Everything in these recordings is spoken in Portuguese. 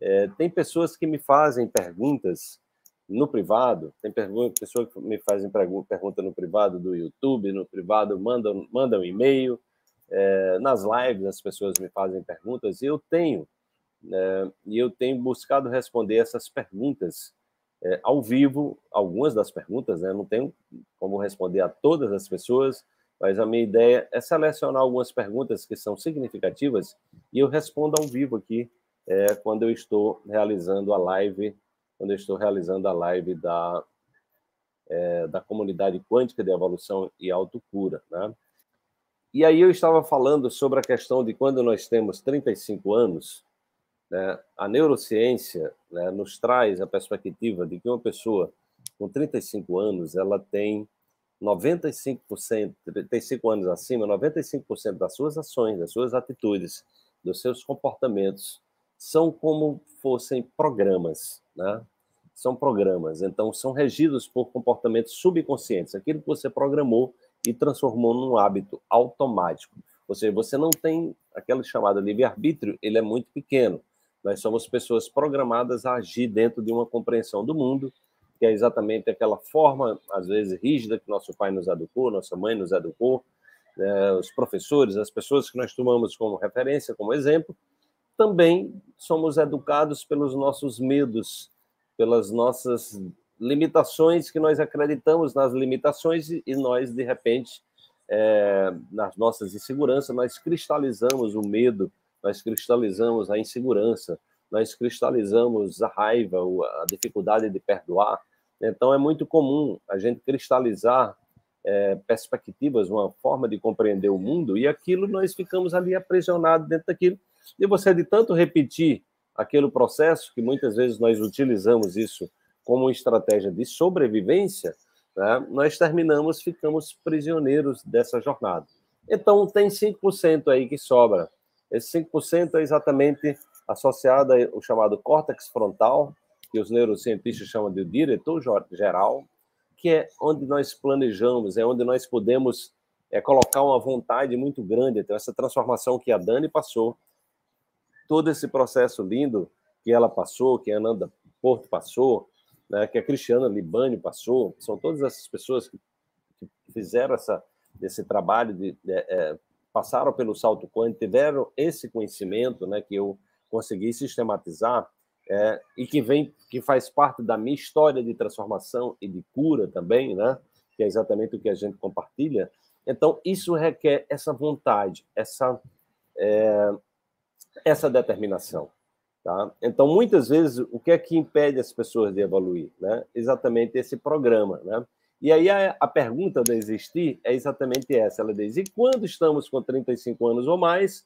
É, tem pessoas que me fazem perguntas no privado, tem pessoas que me fazem pergunta no privado do YouTube, no privado mandam, mandam e-mail, é, nas lives as pessoas me fazem perguntas e eu tenho é, e eu tenho buscado responder essas perguntas é, ao vivo, algumas das perguntas, né? não tenho como responder a todas as pessoas, mas a minha ideia é selecionar algumas perguntas que são significativas e eu respondo ao vivo aqui é, quando eu estou realizando a live, quando eu estou realizando a live da, é, da comunidade quântica de evolução e autocura, né? E aí eu estava falando sobre a questão de quando nós temos 35 anos, né, a neurociência né, nos traz a perspectiva de que uma pessoa com 35 anos ela tem 95%, 35 anos acima, 95% das suas ações, das suas atitudes, dos seus comportamentos são como fossem programas, né? São programas, então são regidos por comportamentos subconscientes, aquilo que você programou e transformou num hábito automático. Ou seja, você não tem aquele chamado livre-arbítrio, ele é muito pequeno. Nós somos pessoas programadas a agir dentro de uma compreensão do mundo, que é exatamente aquela forma, às vezes rígida, que nosso pai nos educou, nossa mãe nos educou, né, os professores, as pessoas que nós tomamos como referência, como exemplo, também somos educados pelos nossos medos, pelas nossas limitações que nós acreditamos nas limitações e nós, de repente, é, nas nossas inseguranças, nós cristalizamos o medo nós cristalizamos a insegurança, nós cristalizamos a raiva, a dificuldade de perdoar. Então, é muito comum a gente cristalizar é, perspectivas, uma forma de compreender o mundo, e aquilo nós ficamos ali aprisionados dentro daquilo. E você, de tanto repetir aquele processo, que muitas vezes nós utilizamos isso como estratégia de sobrevivência, né, nós terminamos, ficamos prisioneiros dessa jornada. Então, tem 5% aí que sobra. Esse 5% é exatamente associado ao chamado córtex frontal, que os neurocientistas chamam de diretor geral, que é onde nós planejamos, é onde nós podemos é, colocar uma vontade muito grande. Então, essa transformação que a Dani passou, todo esse processo lindo que ela passou, que a Ananda Porto passou, né, que a Cristiana Libânio passou, são todas essas pessoas que, fizeram essa, esse trabalho de, de é, passaram pelo salto quântico, tiveram esse conhecimento, né, que eu consegui sistematizar é, e que vem, que faz parte da minha história de transformação e de cura também, né, que é exatamente o que a gente compartilha. Então isso requer essa vontade, essa é, essa determinação. Tá? Então, muitas vezes, o que é que impede as pessoas de evoluir? Né? Exatamente esse programa. Né? E aí a, a, pergunta de existir é exatamente essa. Ela diz: e quando estamos com 35 anos ou mais,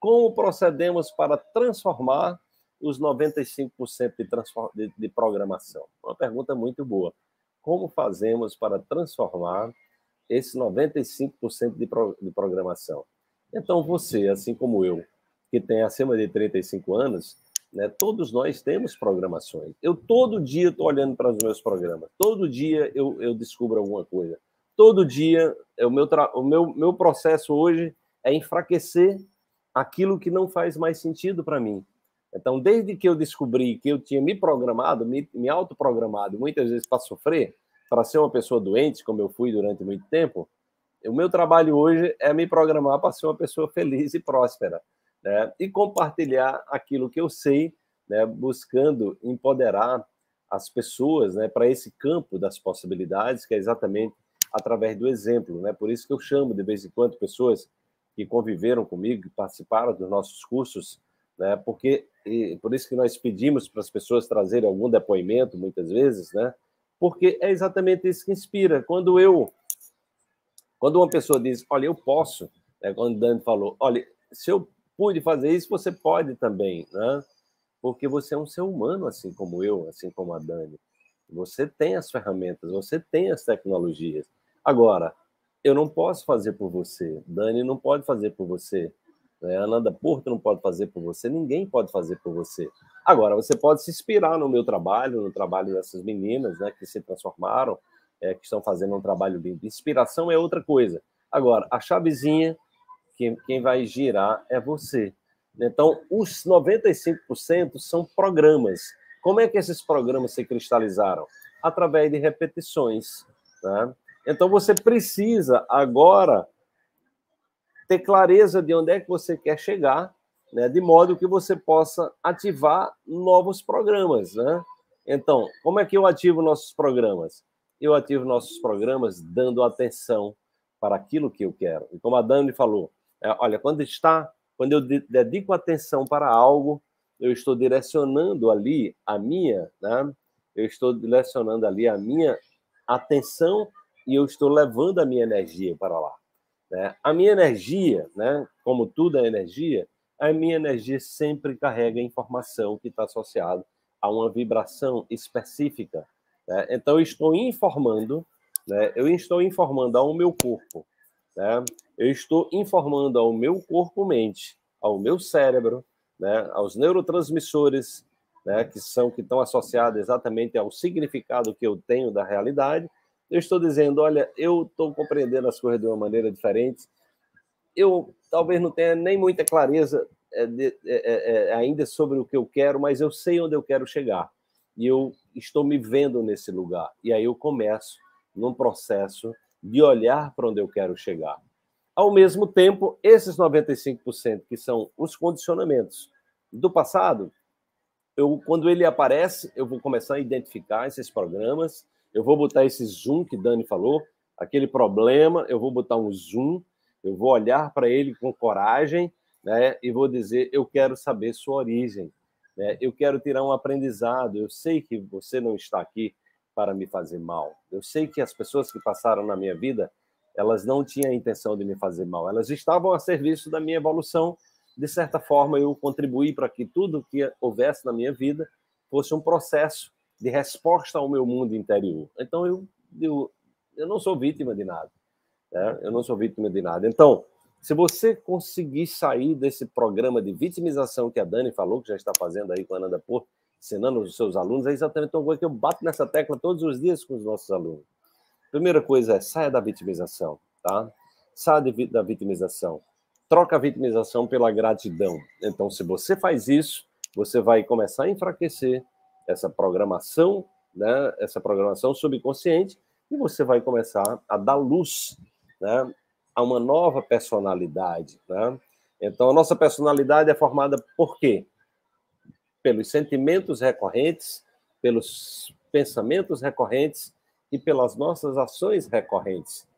como procedemos para transformar os 95% de, de, de programação? Uma pergunta muito boa. Como fazemos para transformar esse 95% de, pro, de programação? Então, você, assim como eu, que tem acima de 35 anos, né? Todos nós temos programações. Eu todo dia estou olhando para os meus programas. Todo dia eu, eu descubro alguma coisa. Todo dia é o meu, o meu, meu processo hoje é enfraquecer aquilo que não faz mais sentido para mim. Então, desde que eu descobri que eu tinha me programado, me, me autoprogramado, muitas vezes para sofrer, para ser uma pessoa doente, como eu fui durante muito tempo, o meu trabalho hoje é me programar para ser uma pessoa feliz e próspera né, e compartilhar aquilo que eu sei, né, buscando empoderar as pessoas né, para esse campo das possibilidades, que é exatamente através do exemplo. Né? Por isso que eu chamo, de vez em quando, pessoas que conviveram comigo, que participaram dos nossos cursos, né? porque por isso que nós pedimos para as pessoas trazerem algum depoimento, muitas vezes, né? porque é exatamente isso que inspira. Quando eu, quando uma pessoa diz, olha, eu posso, né? quando o Dani falou, olha, se eu pude fazer isso, você pode também, né? Porque você é um ser humano, assim como eu, assim como a Dani. Você tem as ferramentas, você tem as tecnologias. Agora, eu não posso fazer por você, Dani não pode fazer por você, né? Ananda Porto não pode fazer por você, ninguém pode fazer por você. Agora, você pode se inspirar no meu trabalho, no trabalho dessas meninas, né, que se transformaram, é, que estão fazendo um trabalho lindo. Inspiração é outra coisa. Agora, a chavezinha quem, quem vai girar é você. Então, os 95% são programas. Como é que esses programas se cristalizaram? Através de repetições. Né? Então, você precisa agora ter clareza de onde é que você quer chegar, né? de modo que você possa ativar novos programas. Né? Então, como é que eu ativo nossos programas? Eu ativo nossos programas dando atenção para aquilo que eu quero. E como a Dani falou, é, olha, quando está quando eu dedico atenção para algo, eu estou direcionando ali a minha, né? Eu estou direcionando ali a minha atenção e eu estou levando a minha energia para lá. Né? A minha energia, né? Como tudo é energia, a minha energia sempre carrega informação que está associada a uma vibração específica. Né? Então, eu estou informando, né? eu estou informando ao meu corpo né? Eu estou informando ao meu corpo-mente, ao meu cérebro, né? aos neurotransmissores, né? que são que estão associados exatamente ao significado que eu tenho da realidade. Eu estou dizendo, olha, eu estou compreendendo as coisas de uma maneira diferente. Eu talvez não tenha nem muita clareza é, de, é, é, é, ainda sobre o que eu quero, mas eu sei onde eu quero chegar. E eu estou me vendo nesse lugar. E aí eu começo num processo de olhar para onde eu quero chegar. Ao mesmo tempo, esses 95% que são os condicionamentos do passado, eu, quando ele aparece, eu vou começar a identificar esses programas, eu vou botar esse zoom que Dani falou, aquele problema, eu vou botar um zoom, eu vou olhar para ele com coragem, né, e vou dizer, eu quero saber sua origem, né, eu quero tirar um aprendizado, eu sei que você não está aqui para me fazer mal. Eu sei que as pessoas que passaram na minha vida, elas não tinham a intenção de me fazer mal. Elas estavam a serviço da minha evolução. De certa forma, eu contribuí para que tudo que houvesse na minha vida fosse um processo de resposta ao meu mundo interior. Então, eu, eu, eu não sou vítima de nada. Né? Eu não sou vítima de nada. Então, se você conseguir sair desse programa de vitimização que a Dani falou, que já está fazendo aí com a Ananda Porto, ensinando os seus alunos, é exatamente uma coisa que eu bato nessa tecla todos os dias com os nossos alunos. Primeira coisa é saia da vitimização, tá? Saia de, da vitimização. Troca a vitimização pela gratidão. Então, se você faz isso, você vai começar a enfraquecer essa programação, né? Essa programação subconsciente e você vai começar a dar luz, né? A uma nova personalidade, né? Então, a nossa personalidade é formada por quê? pelos sentimentos recorrentes, pelos pensamentos recorrentes e pelas nossas ações recorrentes.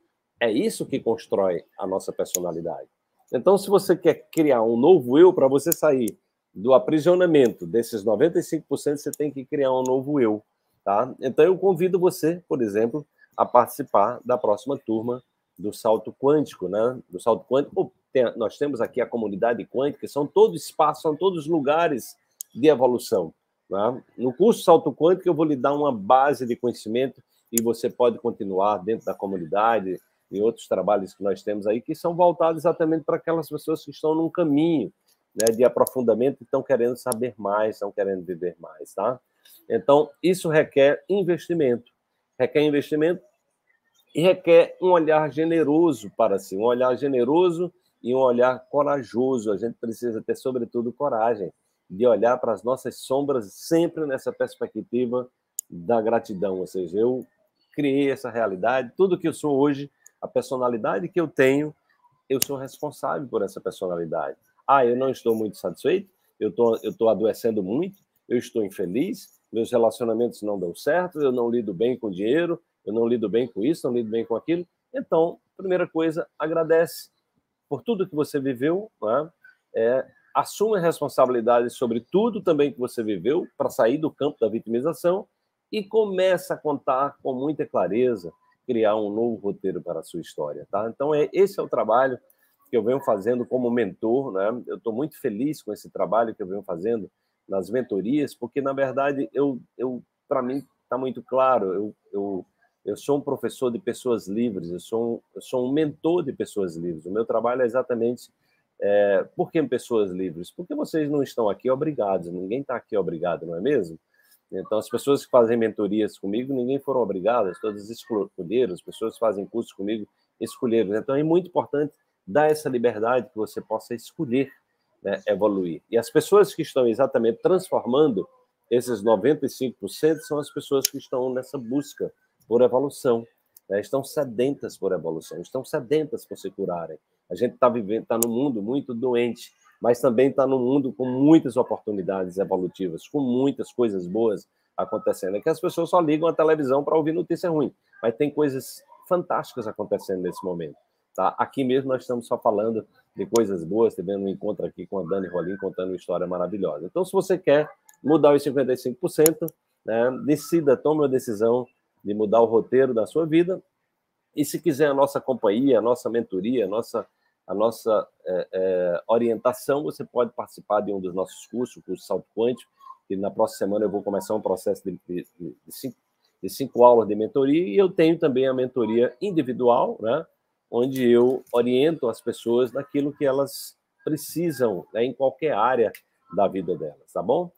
É isso que constrói a nossa personalidade. Então, se você quer criar um novo eu, para você sair do aprisionamento desses 95%, você tem que criar um novo eu. Tá? Então, eu convido você, por exemplo, a participar da próxima turma do salto quântico, né? Do salto quântico. nós temos aqui a comunidade quântica, são todos espaços, são todos lugares de evolução. Né? No curso Salto Quântico, eu vou lhe dar uma base de conhecimento e você pode continuar dentro da comunidade e outros trabalhos que nós temos aí, que são voltados exatamente para aquelas pessoas que estão num caminho né, de aprofundamento e estão querendo saber mais, estão querendo viver mais. Tá? Então, isso requer investimento. Requer investimento e requer um olhar generoso para si, um olhar generoso e um olhar corajoso. A gente precisa ter, sobretudo, coragem de olhar para as nossas sombras sempre nessa perspectiva da gratidão, ou seja, eu criei essa realidade, tudo que eu sou hoje, a personalidade que eu tenho, eu sou responsável por essa personalidade. Ah, eu não estou muito satisfeito, eu tô, estou adoecendo muito, eu estou infeliz, meus relacionamentos não dão certo, eu não lido bem com dinheiro, eu não lido bem com isso, não lido bem com aquilo. Então, primeira coisa, agradece por tudo que você viveu, né? é, assume a responsabilidade sobre tudo também que você viveu para sair do campo da vitimização e começa a contar com muita clareza, criar um novo roteiro para a sua história, tá? Então é esse é o trabalho que eu venho fazendo como mentor, né? Eu estou muito feliz com esse trabalho que eu venho fazendo nas mentorias, porque na verdade eu, eu para mim está muito claro, eu, eu eu sou um professor de pessoas livres, eu sou um, eu sou um mentor de pessoas livres. O meu trabalho é exatamente é, por que pessoas livres? Porque vocês não estão aqui obrigados, ninguém está aqui obrigado, não é mesmo? Então, as pessoas que fazem mentorias comigo, ninguém foram obrigadas, todas escolheram, as pessoas que fazem cursos comigo escolheram. Então, é muito importante dar essa liberdade que você possa escolher né, evoluir. E as pessoas que estão exatamente transformando esses 95% são as pessoas que estão nessa busca por evolução, né, estão sedentas por evolução, estão sedentas por se curarem. A gente está vivendo, está no mundo muito doente, mas também está no mundo com muitas oportunidades evolutivas, com muitas coisas boas acontecendo. É que as pessoas só ligam a televisão para ouvir notícia ruim, mas tem coisas fantásticas acontecendo nesse momento. Tá? Aqui mesmo nós estamos só falando de coisas boas, tivendo um encontro aqui com a Dani Rolim contando uma história maravilhosa. Então, se você quer mudar os 55%, né, decida, tome uma decisão de mudar o roteiro da sua vida. E se quiser a nossa companhia, a nossa mentoria, a nossa, a nossa é, é, orientação, você pode participar de um dos nossos cursos, o curso Salto Quântico, que na próxima semana eu vou começar um processo de, de, de, cinco, de cinco aulas de mentoria, e eu tenho também a mentoria individual, né? onde eu oriento as pessoas naquilo que elas precisam, né, em qualquer área da vida delas, tá bom?